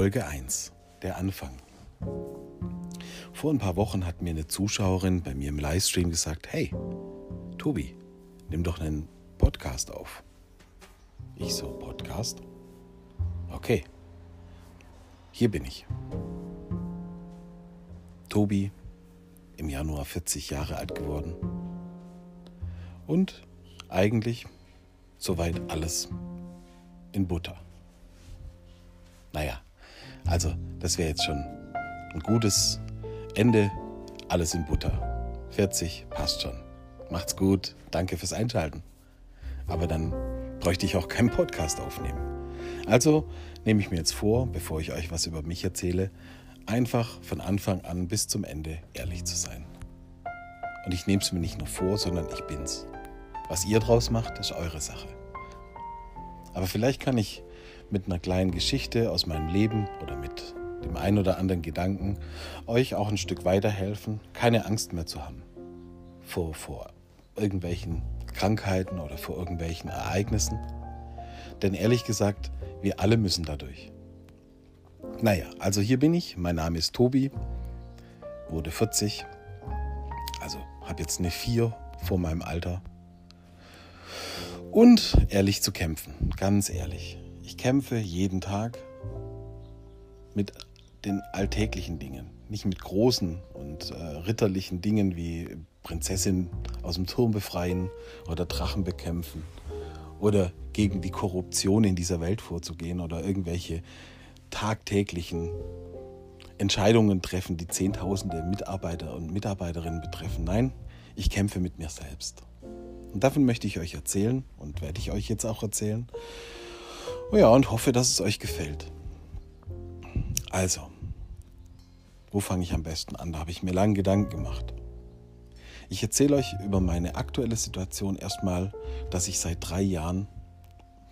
Folge 1, der Anfang. Vor ein paar Wochen hat mir eine Zuschauerin bei mir im Livestream gesagt, hey, Tobi, nimm doch einen Podcast auf. Ich so, Podcast? Okay, hier bin ich. Tobi, im Januar 40 Jahre alt geworden. Und eigentlich soweit alles in Butter. Naja, also das wäre jetzt schon ein gutes Ende. Alles in Butter. 40 passt schon. Macht's gut. Danke fürs Einschalten. Aber dann bräuchte ich auch keinen Podcast aufnehmen. Also nehme ich mir jetzt vor, bevor ich euch was über mich erzähle, einfach von Anfang an bis zum Ende ehrlich zu sein. Und ich nehme es mir nicht nur vor, sondern ich bin's. Was ihr draus macht, ist eure Sache. Aber vielleicht kann ich mit einer kleinen Geschichte aus meinem Leben oder mit dem einen oder anderen Gedanken euch auch ein Stück weiterhelfen, keine Angst mehr zu haben vor, vor irgendwelchen Krankheiten oder vor irgendwelchen Ereignissen. Denn ehrlich gesagt, wir alle müssen dadurch. Naja, also hier bin ich. Mein Name ist Tobi, wurde 40, also habe jetzt eine 4 vor meinem Alter. Und ehrlich zu kämpfen, ganz ehrlich. Ich kämpfe jeden Tag mit den alltäglichen Dingen, nicht mit großen und äh, ritterlichen Dingen wie Prinzessin aus dem Turm befreien oder Drachen bekämpfen oder gegen die Korruption in dieser Welt vorzugehen oder irgendwelche tagtäglichen Entscheidungen treffen, die Zehntausende Mitarbeiter und Mitarbeiterinnen betreffen. Nein, ich kämpfe mit mir selbst. Und davon möchte ich euch erzählen und werde ich euch jetzt auch erzählen. Ja, und hoffe, dass es euch gefällt. Also, wo fange ich am besten an? Da habe ich mir lange Gedanken gemacht. Ich erzähle euch über meine aktuelle Situation erstmal, dass ich seit drei Jahren,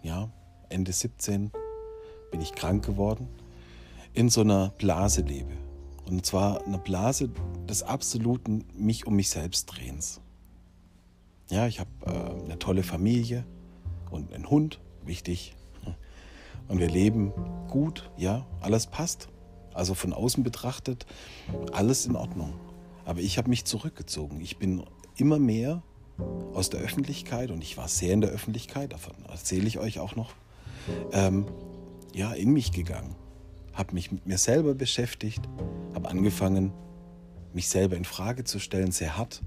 ja, Ende 17, bin ich krank geworden, in so einer Blase lebe. Und zwar eine Blase des absoluten mich um mich selbst drehens. Ja, ich habe äh, eine tolle Familie und einen Hund, wichtig. Und wir leben gut, ja, alles passt. Also von außen betrachtet, alles in Ordnung. Aber ich habe mich zurückgezogen. Ich bin immer mehr aus der Öffentlichkeit und ich war sehr in der Öffentlichkeit, davon erzähle ich euch auch noch, ähm, ja, in mich gegangen. Habe mich mit mir selber beschäftigt, habe angefangen, mich selber in Frage zu stellen, sehr hart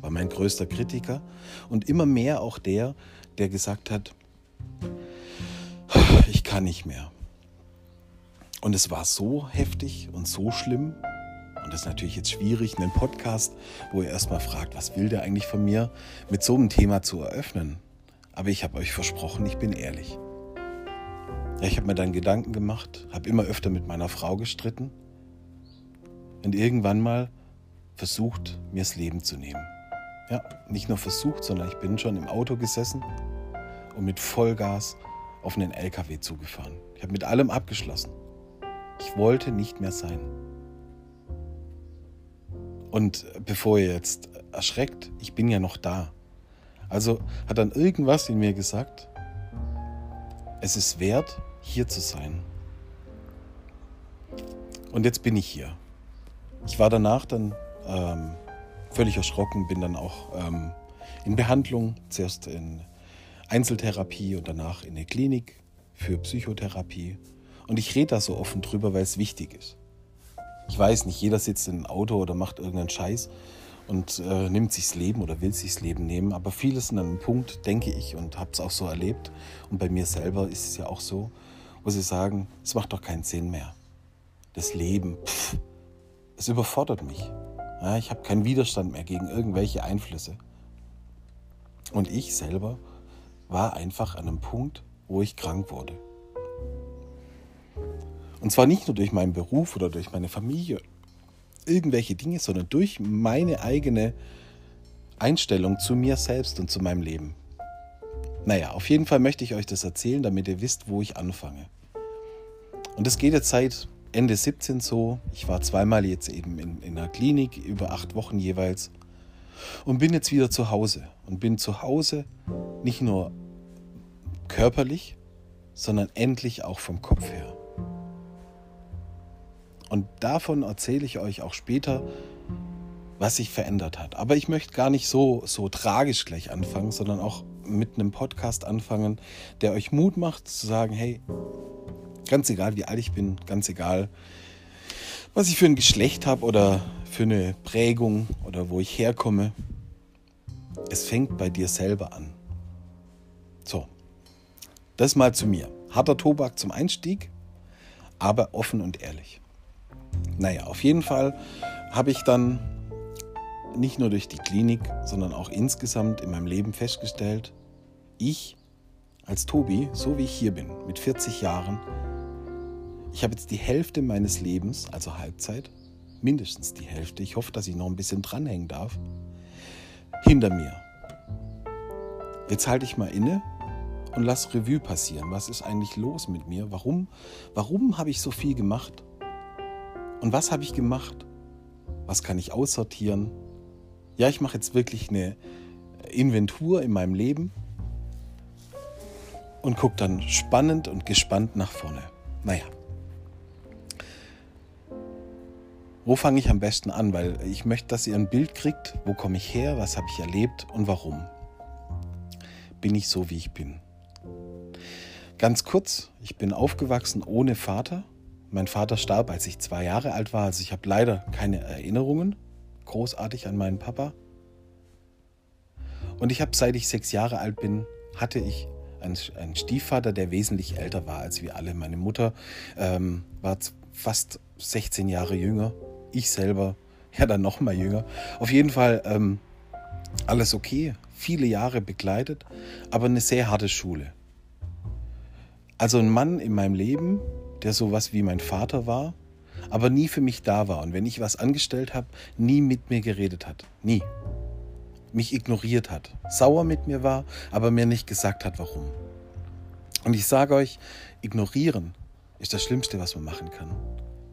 war mein größter Kritiker und immer mehr auch der, der gesagt hat, ich kann nicht mehr. Und es war so heftig und so schlimm. Und das ist natürlich jetzt schwierig, einen Podcast, wo ihr erstmal fragt, was will der eigentlich von mir, mit so einem Thema zu eröffnen. Aber ich habe euch versprochen, ich bin ehrlich. Ja, ich habe mir dann Gedanken gemacht, habe immer öfter mit meiner Frau gestritten und irgendwann mal versucht, mir das Leben zu nehmen. Ja, nicht nur versucht, sondern ich bin schon im Auto gesessen und mit Vollgas auf einen LKW zugefahren. Ich habe mit allem abgeschlossen. Ich wollte nicht mehr sein. Und bevor ihr jetzt erschreckt, ich bin ja noch da. Also hat dann irgendwas in mir gesagt, es ist wert, hier zu sein. Und jetzt bin ich hier. Ich war danach dann ähm, völlig erschrocken, bin dann auch ähm, in Behandlung, zuerst in Einzeltherapie und danach in der Klinik für Psychotherapie. Und ich rede da so offen drüber, weil es wichtig ist. Ich weiß nicht, jeder sitzt in einem Auto oder macht irgendeinen Scheiß und äh, nimmt sich das Leben oder will sich das Leben nehmen. Aber vieles sind an einem Punkt, denke ich, und habe es auch so erlebt. Und bei mir selber ist es ja auch so, wo sie sagen, es macht doch keinen Sinn mehr. Das Leben, pff, es überfordert mich. Ja, ich habe keinen Widerstand mehr gegen irgendwelche Einflüsse. Und ich selber war einfach an einem Punkt, wo ich krank wurde. Und zwar nicht nur durch meinen Beruf oder durch meine Familie, irgendwelche Dinge, sondern durch meine eigene Einstellung zu mir selbst und zu meinem Leben. Naja, auf jeden Fall möchte ich euch das erzählen, damit ihr wisst, wo ich anfange. Und es geht jetzt seit Ende 17 so. Ich war zweimal jetzt eben in, in einer Klinik, über acht Wochen jeweils. Und bin jetzt wieder zu Hause. Und bin zu Hause nicht nur körperlich, sondern endlich auch vom Kopf her. Und davon erzähle ich euch auch später, was sich verändert hat. Aber ich möchte gar nicht so, so tragisch gleich anfangen, sondern auch mit einem Podcast anfangen, der euch Mut macht zu sagen, hey, ganz egal wie alt ich bin, ganz egal, was ich für ein Geschlecht habe oder für eine Prägung oder wo ich herkomme, es fängt bei dir selber an. So, das mal zu mir. Harter Tobak zum Einstieg, aber offen und ehrlich. Naja, auf jeden Fall habe ich dann nicht nur durch die Klinik, sondern auch insgesamt in meinem Leben festgestellt, ich als Tobi, so wie ich hier bin, mit 40 Jahren, ich habe jetzt die Hälfte meines Lebens, also Halbzeit, mindestens die Hälfte, ich hoffe, dass ich noch ein bisschen dranhängen darf, hinter mir. Jetzt halte ich mal inne und lass Revue passieren. Was ist eigentlich los mit mir? Warum, warum habe ich so viel gemacht? Und was habe ich gemacht? Was kann ich aussortieren? Ja, ich mache jetzt wirklich eine Inventur in meinem Leben und gucke dann spannend und gespannt nach vorne. Naja. Wo fange ich am besten an? Weil ich möchte, dass ihr ein Bild kriegt, wo komme ich her, was habe ich erlebt und warum. Bin ich so, wie ich bin. Ganz kurz, ich bin aufgewachsen ohne Vater. Mein Vater starb, als ich zwei Jahre alt war. Also ich habe leider keine Erinnerungen großartig an meinen Papa. Und ich habe, seit ich sechs Jahre alt bin, hatte ich einen, einen Stiefvater, der wesentlich älter war als wir alle. Meine Mutter ähm, war fast 16 Jahre jünger. Ich selber, ja, dann noch mal jünger. Auf jeden Fall ähm, alles okay. Viele Jahre begleitet, aber eine sehr harte Schule. Also ein Mann in meinem Leben, der sowas wie mein Vater war, aber nie für mich da war und wenn ich was angestellt habe, nie mit mir geredet hat. Nie. Mich ignoriert hat. Sauer mit mir war, aber mir nicht gesagt hat, warum. Und ich sage euch, ignorieren ist das Schlimmste, was man machen kann.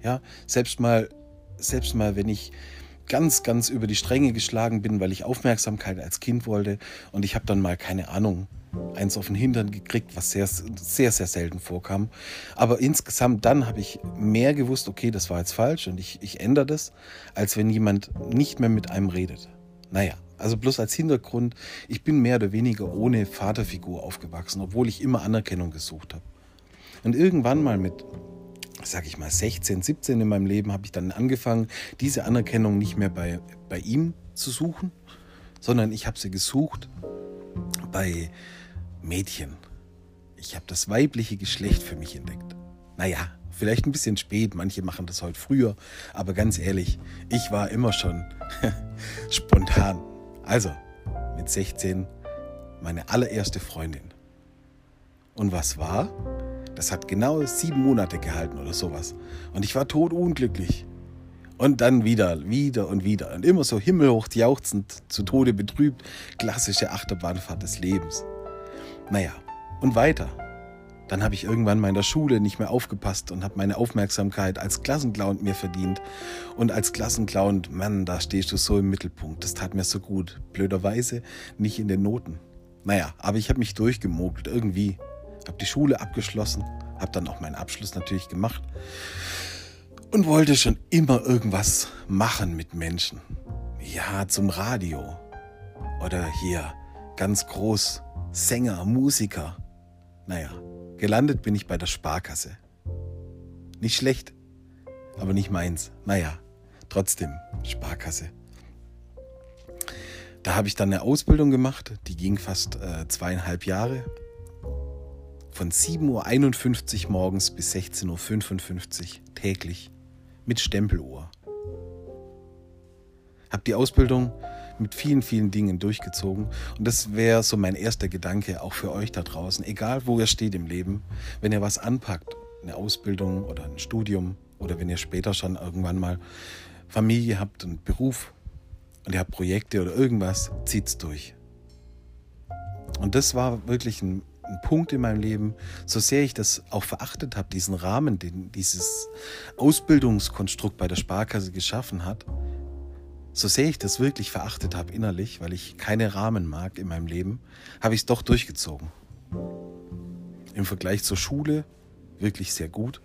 Ja, selbst mal, selbst mal, wenn ich ganz, ganz über die Stränge geschlagen bin, weil ich Aufmerksamkeit als Kind wollte und ich habe dann mal keine Ahnung, eins auf den Hintern gekriegt, was sehr, sehr, sehr selten vorkam. Aber insgesamt dann habe ich mehr gewusst, okay, das war jetzt falsch und ich, ich ändere das, als wenn jemand nicht mehr mit einem redet. Naja, also bloß als Hintergrund, ich bin mehr oder weniger ohne Vaterfigur aufgewachsen, obwohl ich immer Anerkennung gesucht habe. Und irgendwann mal mit, sag ich mal, 16, 17 in meinem Leben habe ich dann angefangen, diese Anerkennung nicht mehr bei, bei ihm zu suchen, sondern ich habe sie gesucht bei Mädchen. Ich habe das weibliche Geschlecht für mich entdeckt. Naja, vielleicht ein bisschen spät, manche machen das heute früher, aber ganz ehrlich, ich war immer schon spontan. Also, mit 16 meine allererste Freundin. Und was war? Das hat genau sieben Monate gehalten oder sowas. Und ich war totunglücklich. Und dann wieder, wieder und wieder. Und immer so himmelhoch jauchzend, zu Tode betrübt. Klassische Achterbahnfahrt des Lebens. Naja, und weiter. Dann habe ich irgendwann mal in der Schule nicht mehr aufgepasst und habe meine Aufmerksamkeit als Klassenclown mir verdient. Und als Klassenclown, Mann, da stehst du so im Mittelpunkt. Das tat mir so gut. Blöderweise nicht in den Noten. Naja, aber ich habe mich durchgemogelt irgendwie. Habe die Schule abgeschlossen, habe dann auch meinen Abschluss natürlich gemacht und wollte schon immer irgendwas machen mit Menschen. Ja, zum Radio. Oder hier ganz groß Sänger, Musiker. Naja, gelandet bin ich bei der Sparkasse. Nicht schlecht, aber nicht meins. Naja, trotzdem Sparkasse. Da habe ich dann eine Ausbildung gemacht, die ging fast äh, zweieinhalb Jahre. Von 7.51 Uhr morgens bis 16.55 Uhr täglich mit Stempeluhr. Hab die Ausbildung mit vielen, vielen Dingen durchgezogen. Und das wäre so mein erster Gedanke auch für euch da draußen. Egal, wo ihr steht im Leben, wenn ihr was anpackt, eine Ausbildung oder ein Studium oder wenn ihr später schon irgendwann mal Familie habt und Beruf und ihr habt Projekte oder irgendwas, zieht's durch. Und das war wirklich ein ein Punkt in meinem Leben, so sehr ich das auch verachtet habe, diesen Rahmen, den dieses Ausbildungskonstrukt bei der Sparkasse geschaffen hat, so sehr ich das wirklich verachtet habe innerlich, weil ich keine Rahmen mag in meinem Leben, habe ich es doch durchgezogen. Im Vergleich zur Schule wirklich sehr gut.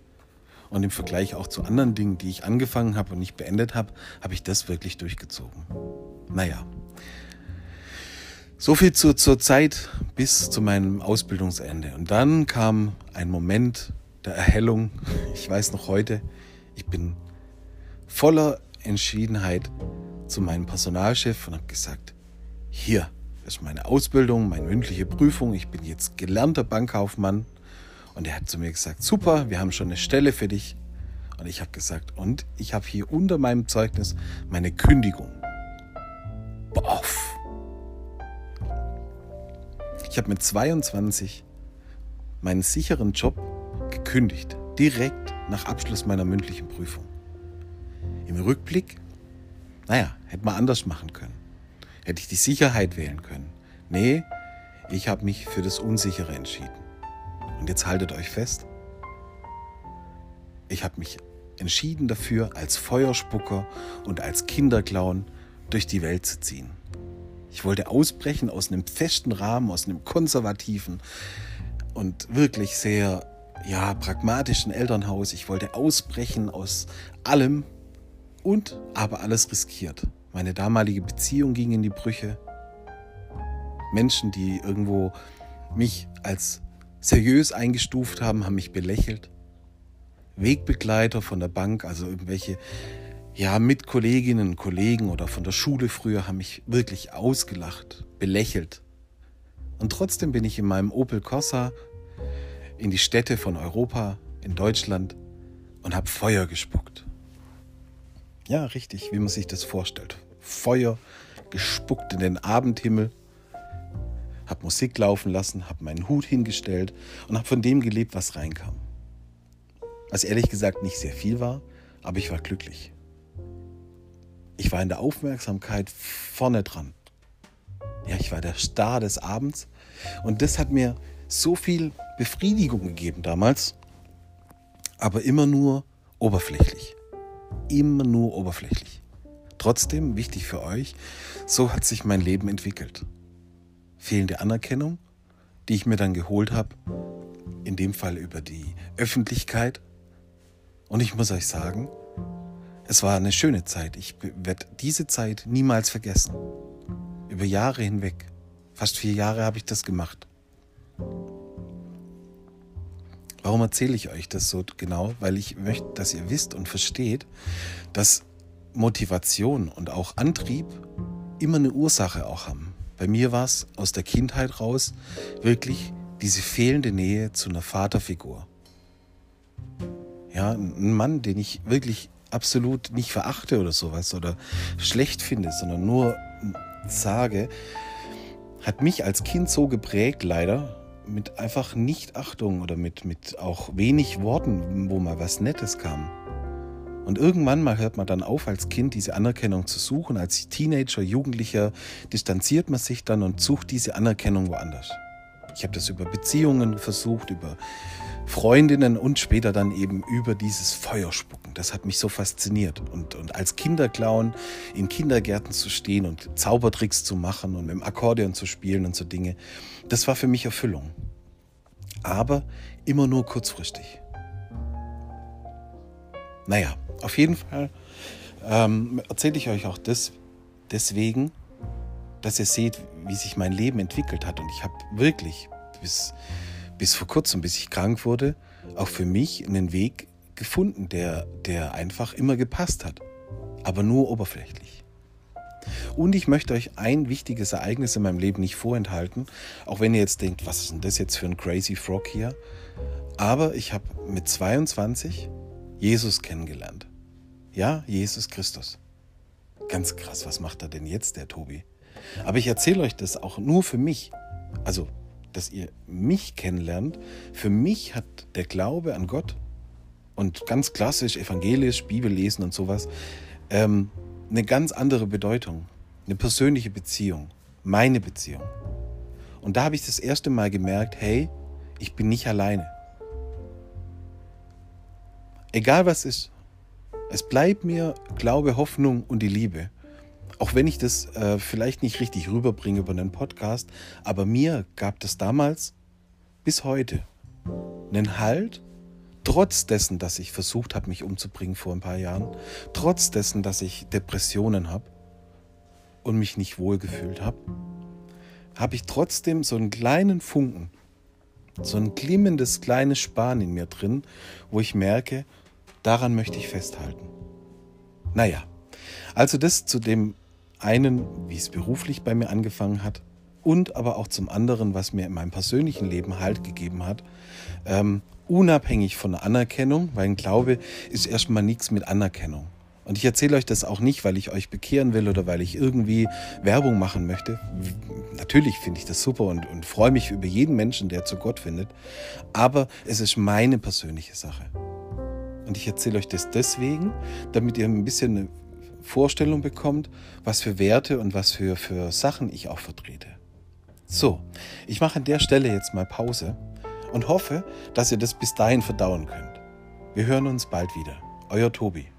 Und im Vergleich auch zu anderen Dingen, die ich angefangen habe und nicht beendet habe, habe ich das wirklich durchgezogen. Naja. So viel zur, zur Zeit bis zu meinem Ausbildungsende. Und dann kam ein Moment der Erhellung. Ich weiß noch heute, ich bin voller Entschiedenheit zu meinem Personalchef und habe gesagt, hier ist meine Ausbildung, meine mündliche Prüfung, ich bin jetzt gelernter Bankkaufmann. Und er hat zu mir gesagt, super, wir haben schon eine Stelle für dich. Und ich habe gesagt, und ich habe hier unter meinem Zeugnis meine Kündigung. Boff. Ich habe mit 22 meinen sicheren Job gekündigt, direkt nach Abschluss meiner mündlichen Prüfung. Im Rückblick, naja, hätte man anders machen können. Hätte ich die Sicherheit wählen können. Nee, ich habe mich für das Unsichere entschieden. Und jetzt haltet euch fest. Ich habe mich entschieden dafür, als Feuerspucker und als Kinderclown durch die Welt zu ziehen. Ich wollte ausbrechen aus einem festen Rahmen, aus einem konservativen und wirklich sehr ja, pragmatischen Elternhaus. Ich wollte ausbrechen aus allem und aber alles riskiert. Meine damalige Beziehung ging in die Brüche. Menschen, die irgendwo mich als seriös eingestuft haben, haben mich belächelt. Wegbegleiter von der Bank, also irgendwelche ja, Mitkolleginnen und Kollegen oder von der Schule früher haben mich wirklich ausgelacht, belächelt. Und trotzdem bin ich in meinem Opel Corsa in die Städte von Europa, in Deutschland und habe Feuer gespuckt. Ja, richtig, wie man sich das vorstellt. Feuer gespuckt in den Abendhimmel, habe Musik laufen lassen, habe meinen Hut hingestellt und habe von dem gelebt, was reinkam. Was ehrlich gesagt nicht sehr viel war, aber ich war glücklich. Ich war in der Aufmerksamkeit vorne dran. Ja, ich war der Star des Abends und das hat mir so viel Befriedigung gegeben damals, aber immer nur oberflächlich. Immer nur oberflächlich. Trotzdem, wichtig für euch, so hat sich mein Leben entwickelt. Fehlende Anerkennung, die ich mir dann geholt habe, in dem Fall über die Öffentlichkeit. Und ich muss euch sagen, es war eine schöne Zeit. Ich werde diese Zeit niemals vergessen. Über Jahre hinweg. Fast vier Jahre habe ich das gemacht. Warum erzähle ich euch das so genau? Weil ich möchte, dass ihr wisst und versteht, dass Motivation und auch Antrieb immer eine Ursache auch haben. Bei mir war es aus der Kindheit raus wirklich diese fehlende Nähe zu einer Vaterfigur. Ja, ein Mann, den ich wirklich absolut nicht verachte oder sowas oder schlecht finde, sondern nur sage, hat mich als Kind so geprägt, leider, mit einfach Nichtachtung oder mit, mit auch wenig Worten, wo mal was Nettes kam. Und irgendwann mal hört man dann auf, als Kind diese Anerkennung zu suchen. Als Teenager, Jugendlicher distanziert man sich dann und sucht diese Anerkennung woanders. Ich habe das über Beziehungen versucht, über Freundinnen und später dann eben über dieses Feuerspucken. Das hat mich so fasziniert. Und, und als Kinderclown in Kindergärten zu stehen und Zaubertricks zu machen und mit dem Akkordeon zu spielen und so Dinge, das war für mich Erfüllung. Aber immer nur kurzfristig. Naja, auf jeden Fall ähm, erzähle ich euch auch das deswegen, dass ihr seht, wie sich mein Leben entwickelt hat. Und ich habe wirklich bis bis vor kurzem, bis ich krank wurde, auch für mich einen Weg gefunden, der, der einfach immer gepasst hat, aber nur oberflächlich. Und ich möchte euch ein wichtiges Ereignis in meinem Leben nicht vorenthalten, auch wenn ihr jetzt denkt, was ist denn das jetzt für ein Crazy Frog hier? Aber ich habe mit 22 Jesus kennengelernt. Ja, Jesus Christus. Ganz krass, was macht er denn jetzt, der Tobi? Aber ich erzähle euch das auch nur für mich. Also dass ihr mich kennenlernt. Für mich hat der Glaube an Gott und ganz klassisch evangelisch, Bibel lesen und sowas ähm, eine ganz andere Bedeutung. Eine persönliche Beziehung. Meine Beziehung. Und da habe ich das erste Mal gemerkt, hey, ich bin nicht alleine. Egal was ist, es bleibt mir Glaube, Hoffnung und die Liebe. Auch wenn ich das äh, vielleicht nicht richtig rüberbringe über einen Podcast, aber mir gab das damals bis heute einen Halt, Trotz dessen, dass ich versucht habe, mich umzubringen vor ein paar Jahren, trotz dessen, dass ich Depressionen habe und mich nicht wohlgefühlt habe, habe ich trotzdem so einen kleinen Funken, so ein glimmendes kleines Span in mir drin, wo ich merke, daran möchte ich festhalten. Naja, also das zu dem einen, wie es beruflich bei mir angefangen hat und aber auch zum anderen, was mir in meinem persönlichen Leben Halt gegeben hat, ähm, unabhängig von Anerkennung, weil ein Glaube ist erstmal nichts mit Anerkennung. Und ich erzähle euch das auch nicht, weil ich euch bekehren will oder weil ich irgendwie Werbung machen möchte. Natürlich finde ich das super und, und freue mich über jeden Menschen, der zu Gott findet. Aber es ist meine persönliche Sache. Und ich erzähle euch das deswegen, damit ihr ein bisschen eine Vorstellung bekommt, was für Werte und was für, für Sachen ich auch vertrete. So, ich mache an der Stelle jetzt mal Pause und hoffe, dass ihr das bis dahin verdauen könnt. Wir hören uns bald wieder. Euer Tobi.